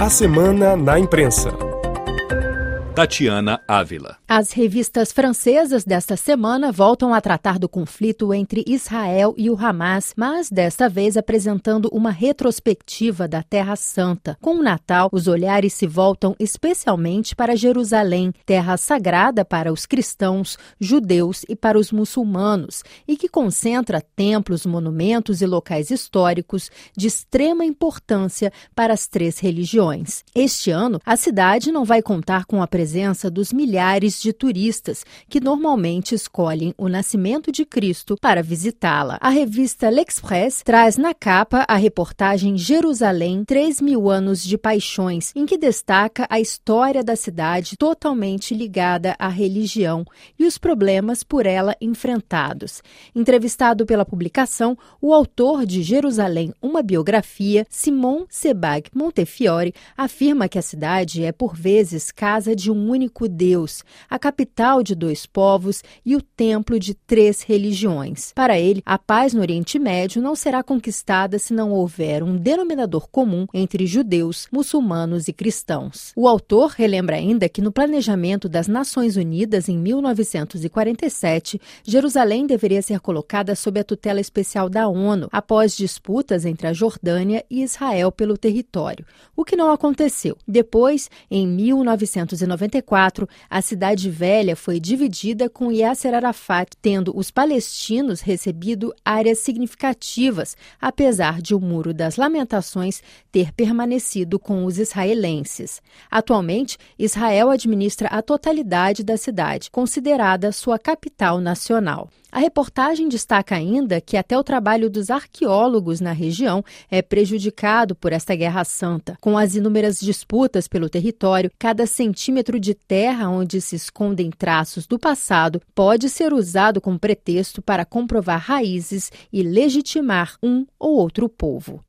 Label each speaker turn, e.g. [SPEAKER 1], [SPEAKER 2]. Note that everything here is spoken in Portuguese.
[SPEAKER 1] A Semana na Imprensa.
[SPEAKER 2] Tatiana Ávila.
[SPEAKER 3] As revistas francesas desta semana voltam a tratar do conflito entre Israel e o Hamas, mas desta vez apresentando uma retrospectiva da Terra Santa. Com o Natal, os olhares se voltam especialmente para Jerusalém, terra sagrada para os cristãos, judeus e para os muçulmanos, e que concentra templos, monumentos e locais históricos de extrema importância para as três religiões. Este ano, a cidade não vai contar com a presença dos milhares de turistas que normalmente escolhem o nascimento de Cristo para visitá-la. A revista L'Express traz na capa a reportagem Jerusalém, 3 mil anos de paixões, em que destaca a história da cidade totalmente ligada à religião e os problemas por ela enfrentados. Entrevistado pela publicação, o autor de Jerusalém, uma biografia, Simon Sebag Montefiore, afirma que a cidade é por vezes casa de um único Deus, a capital de dois povos e o templo de três religiões. Para ele, a paz no Oriente Médio não será conquistada se não houver um denominador comum entre judeus, muçulmanos e cristãos. O autor relembra ainda que no planejamento das Nações Unidas em 1947, Jerusalém deveria ser colocada sob a tutela especial da ONU após disputas entre a Jordânia e Israel pelo território, o que não aconteceu. Depois, em 1994, a cidade velha foi dividida com Yasser Arafat, tendo os palestinos recebido áreas significativas, apesar de o Muro das Lamentações ter permanecido com os israelenses. Atualmente, Israel administra a totalidade da cidade, considerada sua capital nacional. A reportagem destaca ainda que até o trabalho dos arqueólogos na região é prejudicado por esta guerra santa. Com as inúmeras disputas pelo território, cada centímetro de terra onde se escondem traços do passado pode ser usado como pretexto para comprovar raízes e legitimar um ou outro povo.